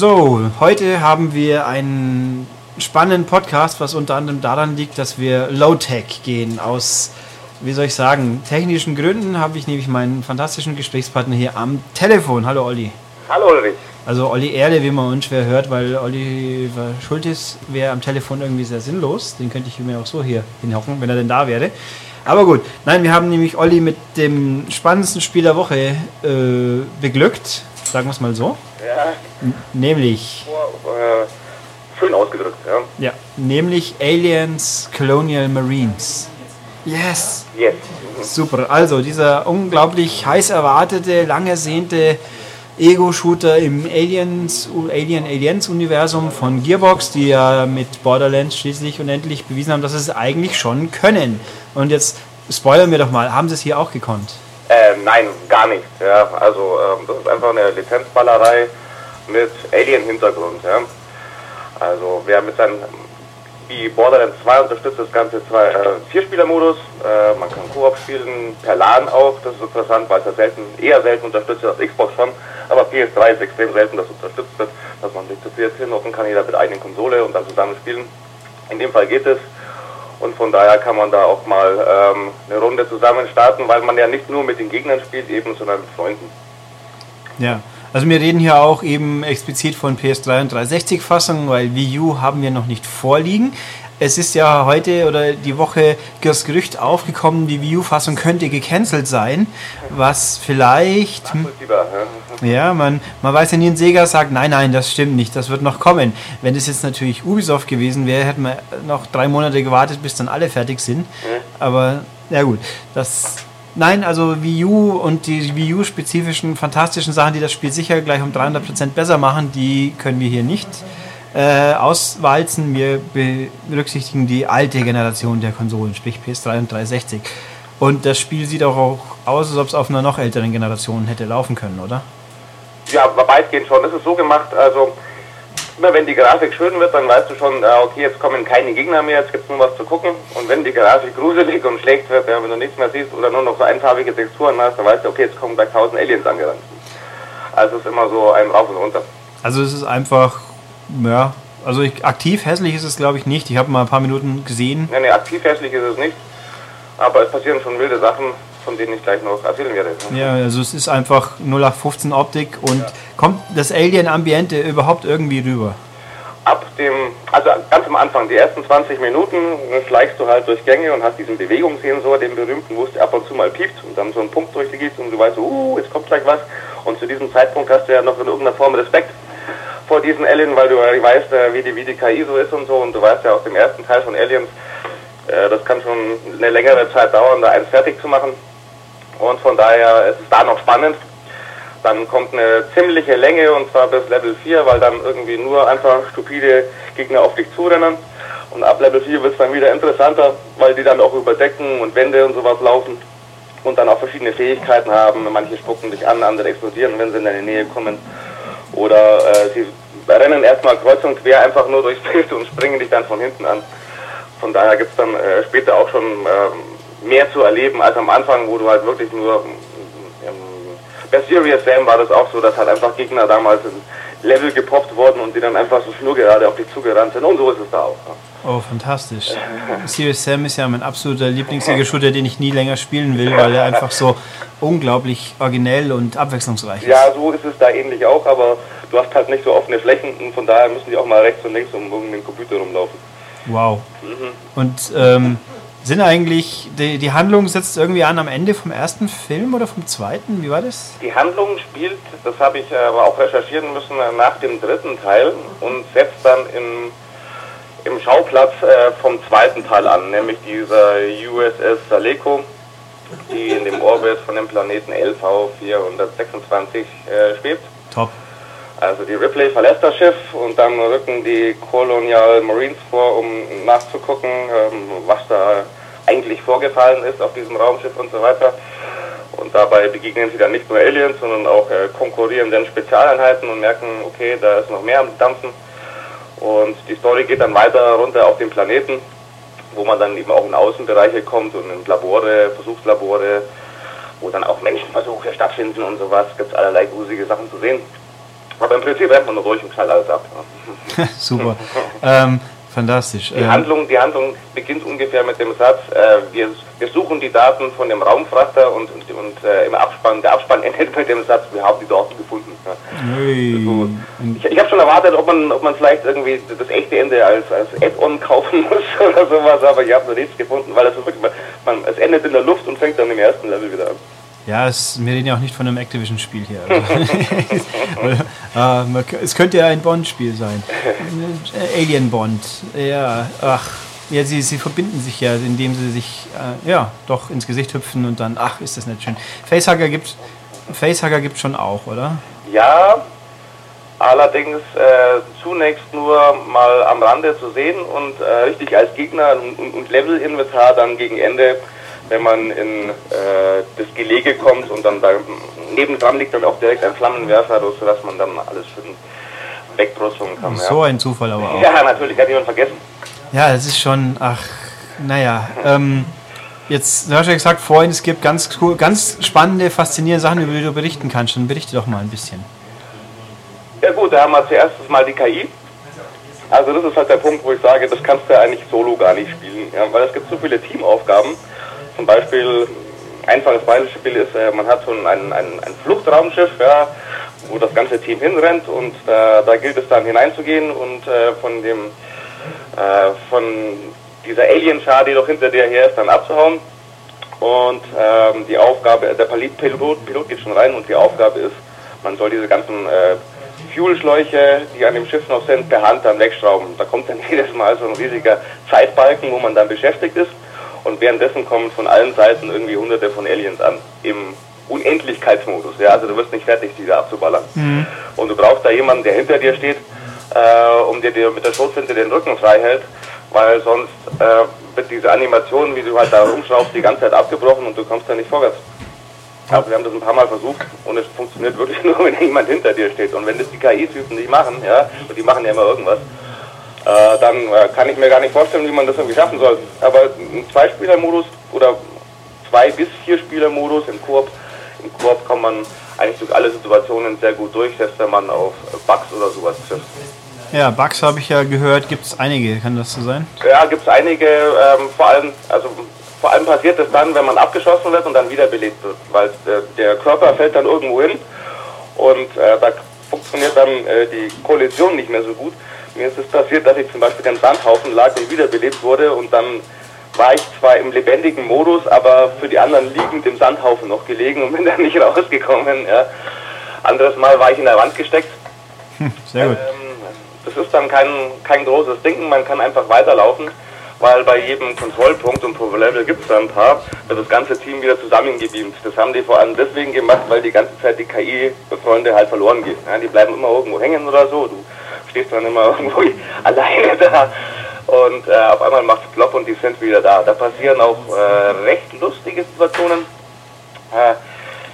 So, heute haben wir einen spannenden Podcast, was unter anderem daran liegt, dass wir Low-Tech gehen. Aus, wie soll ich sagen, technischen Gründen habe ich nämlich meinen fantastischen Gesprächspartner hier am Telefon. Hallo Olli. Hallo Ulrich. Also Olli Erde, wie man unschwer hört, weil Oliver Schultes wäre am Telefon irgendwie sehr sinnlos. Den könnte ich mir auch so hier hinhocken, wenn er denn da wäre. Aber gut, nein, wir haben nämlich Olli mit dem spannendsten Spiel der Woche äh, beglückt, sagen wir es mal so. Ja, N nämlich, äh, schön ausgedrückt, ja. ja, nämlich Aliens Colonial Marines. Yes! Yes. Super. Also dieser unglaublich heiß erwartete, lang ersehnte Ego-Shooter im Aliens, Alien Aliens Universum von Gearbox, die ja mit Borderlands schließlich und endlich bewiesen haben, dass sie es eigentlich schon können. Und jetzt spoilern wir doch mal, haben sie es hier auch gekonnt? Ähm, nein, gar nicht. Ja. Also ähm, das ist einfach eine Lizenzballerei mit Alien-Hintergrund. Ja. Also wer mit seinem wie Borderlands 2 unterstützt das ganze zwei, äh, Vierspieler-Modus. Äh, man kann Koop spielen, per LAN auch. Das ist interessant, weil es ja selten, eher selten unterstützt wird, Xbox schon. Aber PS3 ist extrem selten, dass unterstützt wird, dass man sich zu viert hinhocken kann, jeder mit eigenen Konsole und dann zusammen spielen. In dem Fall geht es. Und von daher kann man da auch mal ähm, eine Runde zusammen starten, weil man ja nicht nur mit den Gegnern spielt, eben, sondern mit Freunden. Ja. Also wir reden hier auch eben explizit von PS3 und 360-Fassungen, weil Wii U haben wir noch nicht vorliegen. Es ist ja heute oder die Woche das Gerücht aufgekommen, die Wii U-Fassung könnte gecancelt sein, was vielleicht... hm, ja. Man, man weiß ja nie, ein Sega sagt, nein, nein, das stimmt nicht, das wird noch kommen. Wenn das jetzt natürlich Ubisoft gewesen wäre, hätten wir noch drei Monate gewartet, bis dann alle fertig sind. Aber, ja gut, das... Nein, also Wii U und die Wii U-spezifischen, fantastischen Sachen, die das Spiel sicher gleich um 300% besser machen, die können wir hier nicht äh, auswalzen. Wir berücksichtigen die alte Generation der Konsolen, sprich PS3 und 360. Und das Spiel sieht auch, auch aus, als ob es auf einer noch älteren Generation hätte laufen können, oder? Ja, weitgehend schon. Es ist so gemacht, also immer wenn die Grafik schön wird, dann weißt du schon, äh, okay, jetzt kommen keine Gegner mehr, jetzt gibt es nur was zu gucken. Und wenn die Grafik gruselig und schlecht wird, ja, wenn du nichts mehr siehst oder nur noch so einfarbige Texturen hast, dann weißt du, okay, jetzt kommen gleich tausend Aliens angerannt. Also es ist immer so ein Rauf und Runter. Also es ist einfach, ja, also ich, aktiv hässlich ist es glaube ich nicht. Ich habe mal ein paar Minuten gesehen. Nee, nee, aktiv hässlich ist es nicht, aber es passieren schon wilde Sachen, von denen ich gleich noch erzählen werde. Ja, also es ist einfach 0815 Optik und kommt das Alien-Ambiente überhaupt irgendwie rüber? ab dem, also ganz am Anfang, die ersten 20 Minuten, schleichst du halt durch Gänge und hast diesen Bewegungssensor, den berühmten, wo es ab und zu mal piept und dann so ein Punkt durch die geht und du weißt, uh, jetzt kommt gleich was. Und zu diesem Zeitpunkt hast du ja noch in irgendeiner Form Respekt vor diesen Alien, weil du weißt, äh, wie die, wie die KI so ist und so. Und du weißt ja aus dem ersten Teil von Aliens, äh, das kann schon eine längere Zeit dauern, da eins fertig zu machen. Und von daher ist es da noch spannend. Dann kommt eine ziemliche Länge und zwar bis Level 4, weil dann irgendwie nur einfach stupide Gegner auf dich zurennen. Und ab Level 4 wird es dann wieder interessanter, weil die dann auch über Decken und Wände und sowas laufen und dann auch verschiedene Fähigkeiten haben. Manche spucken dich an, andere explodieren, wenn sie in deine Nähe kommen. Oder äh, sie rennen erstmal kreuz und quer einfach nur durchs Bild und springen dich dann von hinten an. Von daher gibt es dann äh, später auch schon ähm, mehr zu erleben als am Anfang, wo du halt wirklich nur ähm, bei Serious Sam war das auch so, dass halt einfach Gegner damals in Level gepoppt wurden und die dann einfach so schnurgerade auf dich zugerannt sind. Und so ist es da auch. Oh, fantastisch. Serious Sam ist ja mein absoluter Lieblings-Ego-Shooter, den ich nie länger spielen will, weil er einfach so unglaublich originell und abwechslungsreich ist. Ja, so ist es da ähnlich auch, aber du hast halt nicht so offene Flächen und von daher müssen die auch mal rechts und links um irgendeinen Computer rumlaufen. Wow. Und ähm, sind eigentlich, die, die Handlung setzt irgendwie an am Ende vom ersten Film oder vom zweiten? Wie war das? Die Handlung spielt, das habe ich aber auch recherchieren müssen, nach dem dritten Teil und setzt dann in, im Schauplatz äh, vom zweiten Teil an, nämlich dieser USS Saleko, die in dem Orbit von dem Planeten LV-426 äh, schwebt. Also die Ripley verlässt das Schiff und dann rücken die Colonial Marines vor, um nachzugucken, ähm, was da eigentlich vorgefallen ist auf diesem Raumschiff und so weiter. Und dabei begegnen sie dann nicht nur Aliens, sondern auch äh, konkurrierenden Spezialeinheiten und merken, okay, da ist noch mehr am Dampfen. Und die Story geht dann weiter runter auf den Planeten, wo man dann eben auch in Außenbereiche kommt und in Labore, Versuchslabore, wo dann auch Menschenversuche stattfinden und sowas. Gibt allerlei gruselige Sachen zu sehen. Aber im Prinzip rennt man nur ruhig und knallt alles ab. Super. ähm, Fantastisch. Die, Handlung, die Handlung beginnt ungefähr mit dem Satz, äh, wir, wir suchen die Daten von dem Raumfrachter und, und, und äh, im Abspann, der Abspann endet mit dem Satz, wir haben die Daten gefunden. Ja. Hey. Ich ich habe schon erwartet, ob man, ob man vielleicht irgendwie das echte Ende als, als Add-on kaufen muss oder sowas, aber ich habe noch nichts gefunden, weil es wirklich, man, man, es endet in der Luft und fängt dann im ersten Level wieder an. Ja, es, wir reden ja auch nicht von einem Activision-Spiel hier. Also. äh, es könnte ja ein Bond-Spiel sein. Alien Bond. Ja, ach. Ja, sie, sie verbinden sich ja, indem sie sich äh, ja doch ins Gesicht hüpfen und dann, ach, ist das nicht schön. Facehugger gibt Facehugger gibt schon auch, oder? Ja, allerdings äh, zunächst nur mal am Rande zu sehen und äh, richtig als Gegner und, und Level-Inventar dann gegen Ende wenn man in äh, das Gelege kommt und dann da nebendran liegt dann auch direkt ein Flammenwerfer, sodass man dann alles schön wegbrüsseln kann. So ja. ein Zufall aber auch. Ja, natürlich, hat jemand vergessen. Ja, das ist schon, ach, naja. Ähm, jetzt, du hast ja gesagt vorhin, es gibt ganz, ganz spannende, faszinierende Sachen, über die du berichten kannst. Dann berichte doch mal ein bisschen. Ja gut, da haben wir zuerst mal die KI. Also das ist halt der Punkt, wo ich sage, das kannst du eigentlich solo gar nicht spielen, ja, weil es gibt so viele Teamaufgaben zum Beispiel, einfaches Beispiel ist, äh, man hat so ein, ein, ein Fluchtraumschiff, ja, wo das ganze Team hinrennt und äh, da gilt es dann hineinzugehen und äh, von dem äh, von dieser Alien-Schar, die doch hinter dir her ist, dann abzuhauen. Und ähm, die Aufgabe, der Pilot, Pilot geht schon rein und die Aufgabe ist, man soll diese ganzen äh, Fuelschläuche, die an dem Schiff noch sind, per Hand dann wegschrauben. Da kommt dann jedes Mal so ein riesiger Zeitbalken, wo man dann beschäftigt ist. Und währenddessen kommen von allen Seiten irgendwie hunderte von Aliens an. Im Unendlichkeitsmodus. Ja, also du wirst nicht fertig, diese abzuballern. Mhm. Und du brauchst da jemanden, der hinter dir steht, äh, um dir, dir mit der Schrotflinte den Rücken frei hält, weil sonst äh, wird diese Animation, wie du halt da rumschraubst, die ganze Zeit abgebrochen und du kommst da nicht vorwärts. Also wir haben das ein paar Mal versucht und es funktioniert wirklich nur, wenn jemand hinter dir steht. Und wenn das die KI-Typen nicht machen, ja, und die machen ja immer irgendwas, äh, dann äh, kann ich mir gar nicht vorstellen, wie man das irgendwie schaffen soll. Aber ein Zwei-Spieler-Modus oder zwei bis vier Spieler-Modus im Koop, im Koop kommt man eigentlich durch alle Situationen sehr gut durch, selbst wenn man auf Bugs oder sowas trifft. Ja, Bugs habe ich ja gehört, gibt es einige, kann das so sein? Ja, gibt es einige, ähm, vor allem, also vor allem passiert es dann, wenn man abgeschossen wird und dann wiederbelebt wird, weil der, der Körper fällt dann irgendwo hin und äh, da funktioniert dann äh, die Kollision nicht mehr so gut. Mir ist es passiert, dass ich zum Beispiel am Sandhaufen lag und wiederbelebt wurde und dann war ich zwar im lebendigen Modus, aber für die anderen liegend im Sandhaufen noch gelegen und bin dann nicht rausgekommen. Ja. Anderes Mal war ich in der Wand gesteckt. Hm, sehr gut. Ähm, das ist dann kein, kein großes Ding, man kann einfach weiterlaufen, weil bei jedem Kontrollpunkt und pro Level gibt es da ein paar, wird das ganze Team wieder zusammengebeamt. Das haben die vor allem deswegen gemacht, weil die ganze Zeit die KI-Freunde halt verloren gehen. Ja, die bleiben immer irgendwo hängen oder so. Du stehst dann immer irgendwo alleine da und äh, auf einmal macht es plopp und die sind wieder da. Da passieren auch äh, recht lustige Situationen. Äh,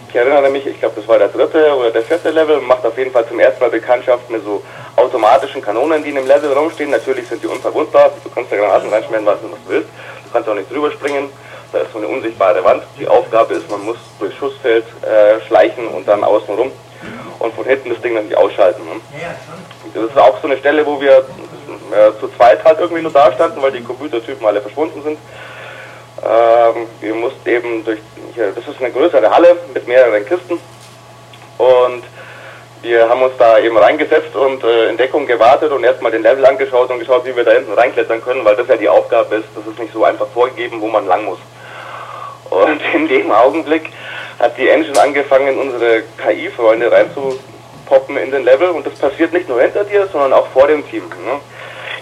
ich erinnere mich, ich glaube, das war der dritte oder der vierte Level, macht auf jeden Fall zum ersten Mal Bekanntschaft mit so automatischen Kanonen, die in dem Level rumstehen. Natürlich sind die unverwundbar, du kannst da Granaten reinschmieren, was du willst. Du kannst auch nicht drüber springen, da ist so eine unsichtbare Wand. Die Aufgabe ist, man muss durchs Schussfeld äh, schleichen und dann außen rum und von hinten das Ding dann nicht ausschalten. Ne? Das ist auch so eine Stelle, wo wir äh, zu zweit halt irgendwie nur da standen, weil die Computertypen alle verschwunden sind. Ähm, wir mussten eben durch, hier, das ist eine größere Halle mit mehreren Kisten und wir haben uns da eben reingesetzt und äh, in Deckung gewartet und erstmal den Level angeschaut und geschaut, wie wir da hinten reinklettern können, weil das ja die Aufgabe ist, das ist nicht so einfach vorgegeben, wo man lang muss. Und in dem Augenblick hat die Engine angefangen, unsere KI-Freunde reinzupoppen in den Level und das passiert nicht nur hinter dir, sondern auch vor dem Team. Ne?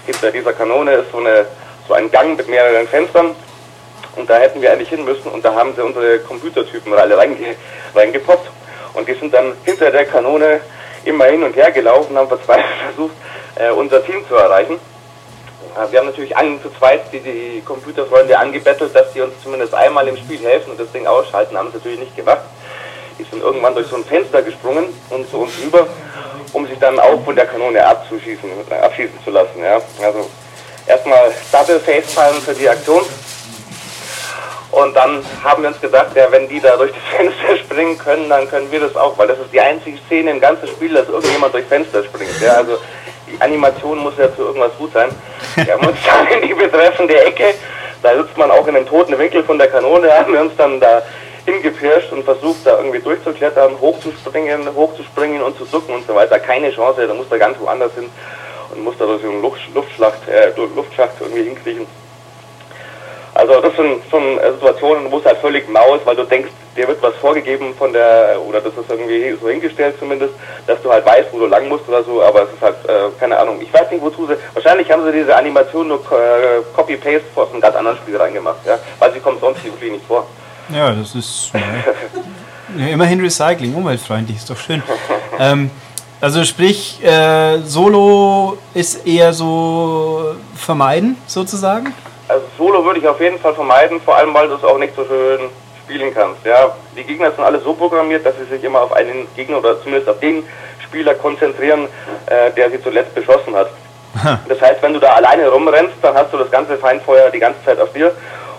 Hinter dieser Kanone ist so, eine, so ein Gang mit mehreren Fenstern und da hätten wir eigentlich hin müssen und da haben sie unsere Computertypen alle reinge reingepoppt und die sind dann hinter der Kanone immer hin und her gelaufen, haben verzweifelt versucht, äh, unser Team zu erreichen. Wir haben natürlich an, zu zweit die, die Computerfreunde angebettelt, dass sie uns zumindest einmal im Spiel helfen und das Ding ausschalten, haben sie natürlich nicht gemacht. Die sind irgendwann durch so ein Fenster gesprungen und zu uns rüber, um sich dann auch von der Kanone abzuschießen, abschießen zu lassen. Ja. Also erstmal Double Facepalm für die Aktion. Und dann haben wir uns gedacht, ja, wenn die da durch das Fenster springen können, dann können wir das auch, weil das ist die einzige Szene im ganzen Spiel, dass irgendjemand durchs Fenster springt. Ja, also die Animation muss ja zu irgendwas gut sein. Wir haben uns dann in die betreffende Ecke, da sitzt man auch in einem toten Winkel von der Kanone, haben wir uns dann da hingepirscht und versucht da irgendwie durchzuklettern, hochzuspringen, hochzuspringen und zu zucken und so weiter. Keine Chance, da muss da ganz woanders hin und muss da durch so einen Luft, Luftschlacht, äh, Luftschacht irgendwie hinkriegen. Also das sind schon Situationen, wo es halt völlig mau ist, weil du denkst, dir wird was vorgegeben von der, oder das ist irgendwie so hingestellt zumindest, dass du halt weißt, wo du lang musst oder so, aber es ist halt, äh, keine Ahnung, ich weiß nicht, wozu sie, wahrscheinlich haben sie diese Animation nur äh, Copy-Paste aus einem ganz anderen Spiel reingemacht, ja, weil sie kommt sonst wirklich nicht vor. Ja, das ist ja, immerhin Recycling, umweltfreundlich, ist doch schön. ähm, also sprich, äh, Solo ist eher so vermeiden, sozusagen? Also Solo würde ich auf jeden Fall vermeiden, vor allem weil du es auch nicht so schön spielen kannst. Ja, die Gegner sind alle so programmiert, dass sie sich immer auf einen Gegner oder zumindest auf den Spieler konzentrieren, äh, der sie zuletzt beschossen hat. Das heißt, wenn du da alleine rumrennst, dann hast du das ganze Feindfeuer die ganze Zeit auf dir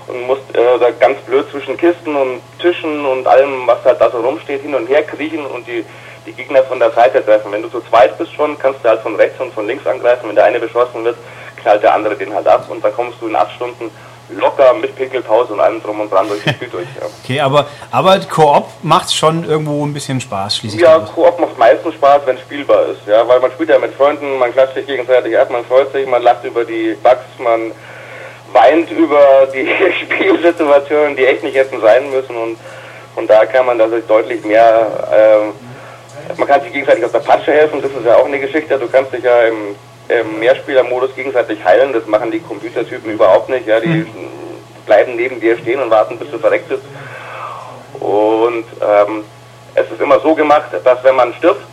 und musst äh, da ganz blöd zwischen Kisten und Tischen und allem, was halt da so rumsteht, hin und her kriechen und die, die Gegner von der Seite treffen. Wenn du zu zweit bist schon, kannst du halt von rechts und von links angreifen. Wenn der eine beschossen wird, knallt der andere den halt ab und dann kommst du in acht Stunden locker mit Pinkelpause und allem drum und dran durch das Spiel durch. Ja. Okay, aber, aber Koop macht schon irgendwo ein bisschen Spaß schließlich. Ja, Koop macht meistens Spaß, wenn es spielbar ist, ja, weil man spielt ja mit Freunden, man klatscht sich gegenseitig ab, man freut sich, man lacht über die Bugs, man weint über die Spielsituationen, die echt nicht hätten sein müssen und von da kann man da sich deutlich mehr, äh, man kann sich gegenseitig aus der Patsche helfen, das ist ja auch eine Geschichte, du kannst dich ja im im Mehrspielermodus gegenseitig heilen. Das machen die Computertypen überhaupt nicht. Ja, die mhm. bleiben neben dir stehen und warten, bis du verreckt bist. Und ähm, es ist immer so gemacht, dass wenn man stirbt,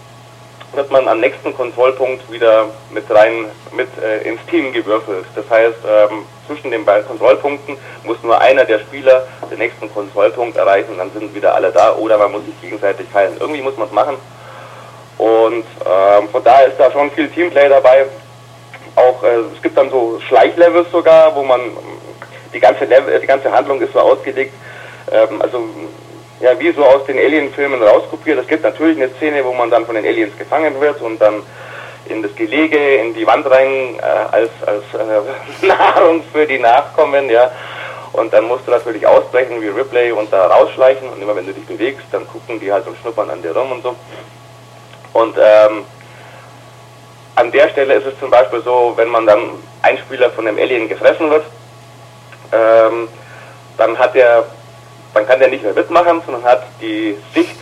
wird man am nächsten Kontrollpunkt wieder mit rein mit äh, ins Team gewürfelt. Das heißt, ähm, zwischen den beiden Kontrollpunkten muss nur einer der Spieler den nächsten Kontrollpunkt erreichen, dann sind wieder alle da oder man muss sich gegenseitig heilen. Irgendwie muss man es machen. Und ähm, von daher ist da schon viel Teamplay dabei auch, äh, es gibt dann so Schleichlevels sogar, wo man die ganze Level, die ganze Handlung ist so ausgelegt, ähm, also ja, wie so aus den Alien-Filmen rauskopiert. Es gibt natürlich eine Szene, wo man dann von den Aliens gefangen wird und dann in das Gelege, in die Wand rein äh, als, als äh, Nahrung für die Nachkommen, ja. Und dann musst du natürlich ausbrechen wie Ripley und da rausschleichen und immer wenn du dich bewegst, dann gucken die halt und schnuppern an dir rum und so. Und ähm, an der Stelle ist es zum Beispiel so, wenn man dann ein Spieler von einem Alien gefressen wird, ähm, dann hat er, dann kann der nicht mehr mitmachen, sondern hat die Sicht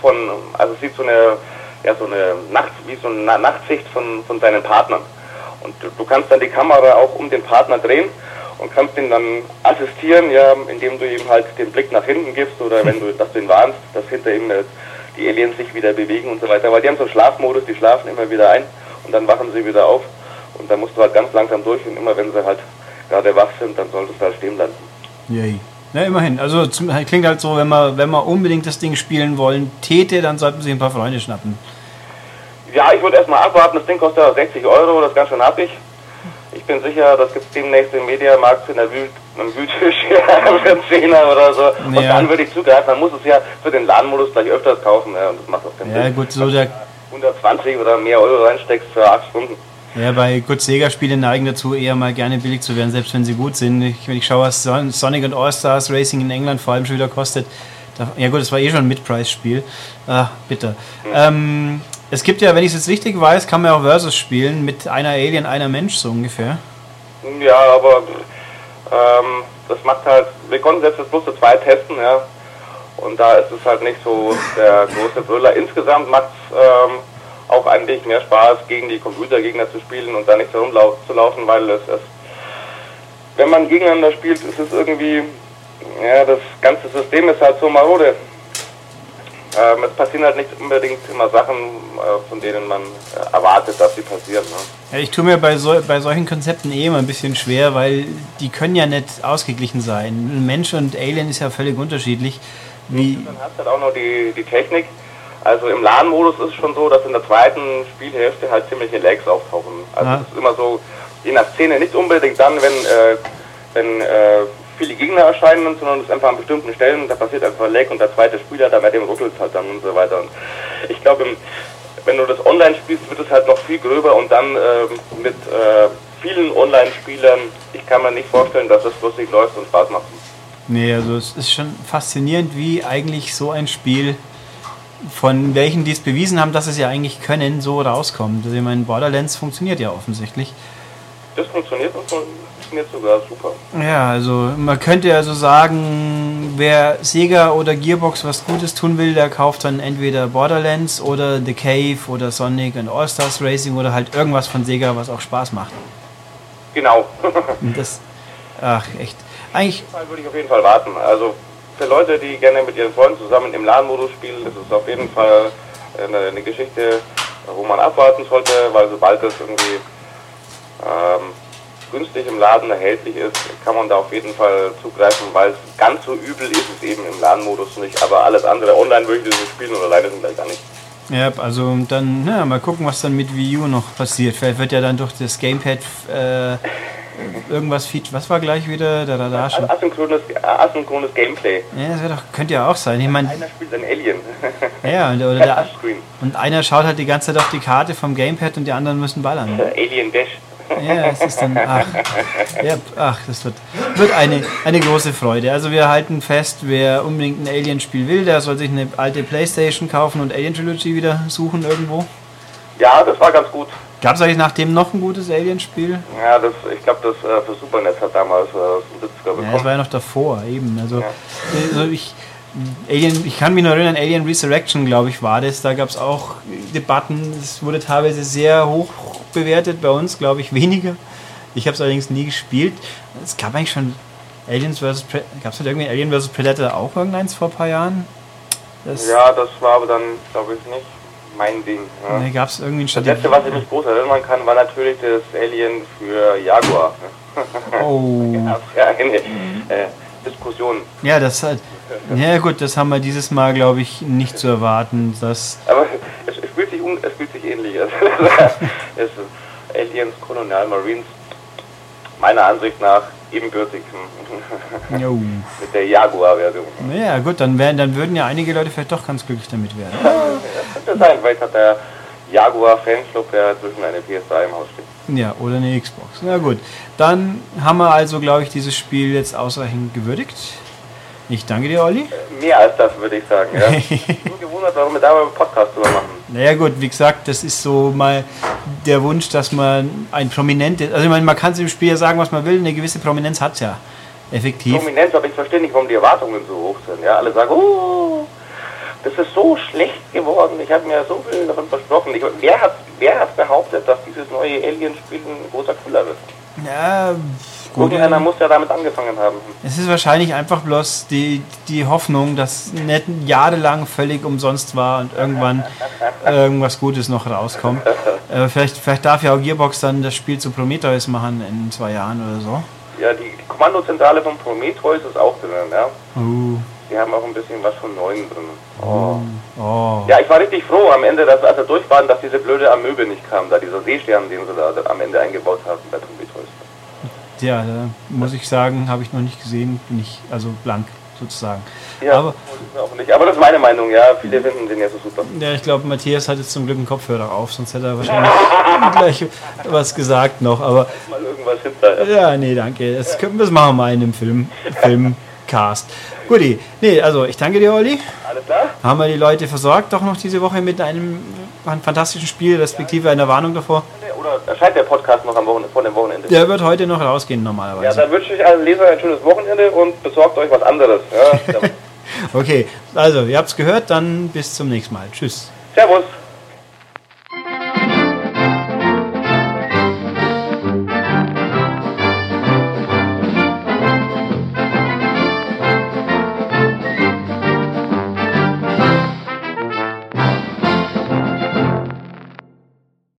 von, also sieht so eine, ja so eine Nacht, wie so eine Nachtsicht von, von seinen Partnern. Und du, du kannst dann die Kamera auch um den Partner drehen und kannst ihn dann assistieren, ja, indem du ihm halt den Blick nach hinten gibst oder wenn du, dass du ihn warnst, dass hinter ihm die Aliens sich wieder bewegen und so weiter. Weil die haben so einen Schlafmodus, die schlafen immer wieder ein und dann wachen sie wieder auf und dann musst du halt ganz langsam durch und immer wenn sie halt gerade wach sind, dann solltest du halt stehen bleiben. Yay. Ja, immerhin. Also zum, klingt halt so, wenn wir, wenn wir unbedingt das Ding spielen wollen, täte, dann sollten sie ein paar Freunde schnappen. Ja, ich würde erstmal abwarten, das Ding kostet ja 60 Euro, das ist ganz schön happig. Ich bin sicher, das gibt es demnächst im Mediamarkt in der Wühl, einem Wühltisch für einen Zehner oder so. Und ja. dann würde ich zugreifen. Man muss es ja für den Ladenmodus gleich öfters kaufen. Ja, und das macht auch keinen ja, Sinn. Ja, gut, so der 120 oder mehr Euro reinsteckst für 8 Stunden. Ja, bei gut Sega-Spiele neigen dazu, eher mal gerne billig zu werden, selbst wenn sie gut sind. Ich, wenn ich schaue, was Sonic und All-Stars Racing in England vor allem schon wieder kostet. Da, ja gut, das war eh schon ein Mid-Price-Spiel. Ah, bitter. Mhm. Ähm, es gibt ja, wenn ich es jetzt richtig weiß, kann man auch Versus spielen mit einer Alien, einer Mensch so ungefähr. Ja, aber ähm, das macht halt, wir konnten selbst das bloß zu zweit testen, ja. Und da ist es halt nicht so der große Brüller. Insgesamt macht es ähm, auch eigentlich mehr Spaß, gegen die Computergegner zu spielen und da nicht herumzulaufen, weil es, es, wenn man gegeneinander spielt, ist es irgendwie, ja, das ganze System ist halt so marode. Ähm, es passieren halt nicht unbedingt immer Sachen, äh, von denen man äh, erwartet, dass sie passieren. Ne? Ja, ich tue mir bei, so, bei solchen Konzepten eh immer ein bisschen schwer, weil die können ja nicht ausgeglichen sein. Mensch und Alien ist ja völlig unterschiedlich. Wie dann hast du halt auch noch die, die Technik. Also im LAN-Modus ist es schon so, dass in der zweiten Spielhälfte halt ziemliche Lags auftauchen. Also es ist immer so, je nach Szene, nicht unbedingt dann, wenn, äh, wenn äh, viele Gegner erscheinen, sondern es ist einfach an bestimmten Stellen, da passiert einfach Leck und der zweite Spieler, da bei dem ruckelt es halt dann und so weiter. Und ich glaube, wenn du das online spielst, wird es halt noch viel gröber und dann äh, mit vielen Online-Spielern, ich kann mir nicht vorstellen, dass das lustig läuft und Spaß macht. Nee, also es ist schon faszinierend, wie eigentlich so ein Spiel von welchen, die es bewiesen haben, dass es ja eigentlich können, so rauskommt. Also ich meine, Borderlands funktioniert ja offensichtlich. Das funktioniert und funktioniert sogar super. Ja, also man könnte ja so sagen, wer Sega oder Gearbox was Gutes tun will, der kauft dann entweder Borderlands oder The Cave oder Sonic und All-Stars Racing oder halt irgendwas von Sega, was auch Spaß macht. Genau. das, ach, echt. Eigentlich. würde ich auf jeden Fall warten. Also für Leute, die gerne mit ihren Freunden zusammen im LAN-Modus spielen, ist es auf jeden Fall eine, eine, Geschichte, wo man abwarten sollte, weil sobald es irgendwie ähm, günstig im Laden erhältlich ist, kann man da auf jeden Fall zugreifen, weil es ganz so übel ist es eben im LAN-Modus nicht, aber alles andere online würde ich das spielen und alleine sind gleich gar nicht. Ja, also dann, na, mal gucken, was dann mit Wii U noch passiert. Vielleicht wird ja dann durch das Gamepad äh, irgendwas Feature. Was war gleich wieder? Da, da, da schon. Asynchrones, asynchrones Gameplay. Ja, das doch, könnte ja auch sein. Ich mein, einer spielt ein Alien. Ja, und, oder der, und einer schaut halt die ganze Zeit auf die Karte vom Gamepad und die anderen müssen ballern. Alien Dash. Ja, es ist dann. Ach, ja, ach das wird, wird eine, eine große Freude. Also, wir halten fest, wer unbedingt ein Alien-Spiel will, der soll sich eine alte Playstation kaufen und Alien Trilogy wieder suchen irgendwo. Ja, das war ganz gut. Gab es eigentlich nachdem noch ein gutes Alien-Spiel? Ja, das, ich glaube, das äh, für Supernet hat damals äh, bekommen. Ja, das war ja noch davor, eben. Also, ja. also ich, Alien, ich kann mich noch erinnern, Alien Resurrection, glaube ich, war das. Da gab es auch Debatten. Es wurde teilweise sehr hoch bewertet, bei uns, glaube ich, weniger. Ich habe es allerdings nie gespielt. Es gab eigentlich schon Aliens vs. Gab es halt irgendwie Alien vs. Predator auch irgendeins vor ein paar Jahren? Das ja, das war aber dann, glaube ich, nicht mein Ding. Ja. Nee, gab es irgendwie ein Das letzte, was ich mich groß erinnern kann, war natürlich das Alien für Jaguar. Oh. ja, eine äh, Diskussion. Ja, das hat. Ja gut, das haben wir dieses Mal, glaube ich, nicht zu erwarten. Dass Aber es, es, fühlt sich un, es fühlt sich ähnlich. es ist Aliens, Colonial Marines, meiner Ansicht nach ebenbürtig mit der Jaguar-Version. Ja gut, dann, wären, dann würden ja einige Leute vielleicht doch ganz glücklich damit werden. Ja, könnte sein, vielleicht hat der Jaguar-Fanclub, der zwischen eine PS3 im Haus steht. Ja, oder eine Xbox. Na gut, dann haben wir also, glaube ich, dieses Spiel jetzt ausreichend gewürdigt. Ich danke dir, Olli. Mehr als das, würde ich sagen. Ja. ich bin gewundert, warum wir da mal einen Podcast drüber machen. Naja gut, wie gesagt, das ist so mal der Wunsch, dass man ein prominentes, also ich meine, man kann es im Spiel ja sagen, was man will, eine gewisse Prominenz hat es ja. Effektiv. Prominenz, aber ich verstehe nicht, warum die Erwartungen so hoch sind. Ja, alle sagen, oh, das ist so schlecht geworden, ich habe mir so viel davon versprochen. Ich, wer, hat, wer hat behauptet, dass dieses neue Alien-Spiel ein großer Killer wird? Ja, Gut, Irgendeiner muss ja damit angefangen haben. Es ist wahrscheinlich einfach bloß die, die Hoffnung, dass nicht jahrelang völlig umsonst war und irgendwann irgendwas Gutes noch rauskommt. Äh, vielleicht, vielleicht darf ja auch Gearbox dann das Spiel zu Prometheus machen in zwei Jahren oder so. Ja, die, Kommandozentrale von Prometheus ist auch drin, ja. Uh. Die haben auch ein bisschen was von Neuen drin. Oh. oh. Ja, ich war richtig froh am Ende, dass, als er durch waren, dass diese blöde Amöbe nicht kam, da dieser Seestern, den sie da am Ende eingebaut haben bei Prometheus. Ja, da muss ich sagen, habe ich noch nicht gesehen, bin ich also blank sozusagen. Ja, aber, aber das ist meine Meinung, ja. Viele finden den ja so super. Ja, ich glaube, Matthias hat jetzt zum Glück einen Kopfhörer auf, sonst hätte er wahrscheinlich gleich was gesagt noch. Aber mal irgendwas hinter. Ja, nee, danke. Das, können, das machen wir mal in einem Film, Filmcast. Guti, nee, also ich danke dir, Olli. Alles klar. Haben wir die Leute versorgt doch noch diese Woche mit einem fantastischen Spiel, respektive einer Warnung davor? Oder erscheint der Podcast noch am Wochenende, vor dem Wochenende? Der wird heute noch rausgehen normalerweise. Ja, dann wünsche ich allen Lesern ein schönes Wochenende und besorgt euch was anderes. Ja, okay, also ihr habt es gehört, dann bis zum nächsten Mal. Tschüss. Servus.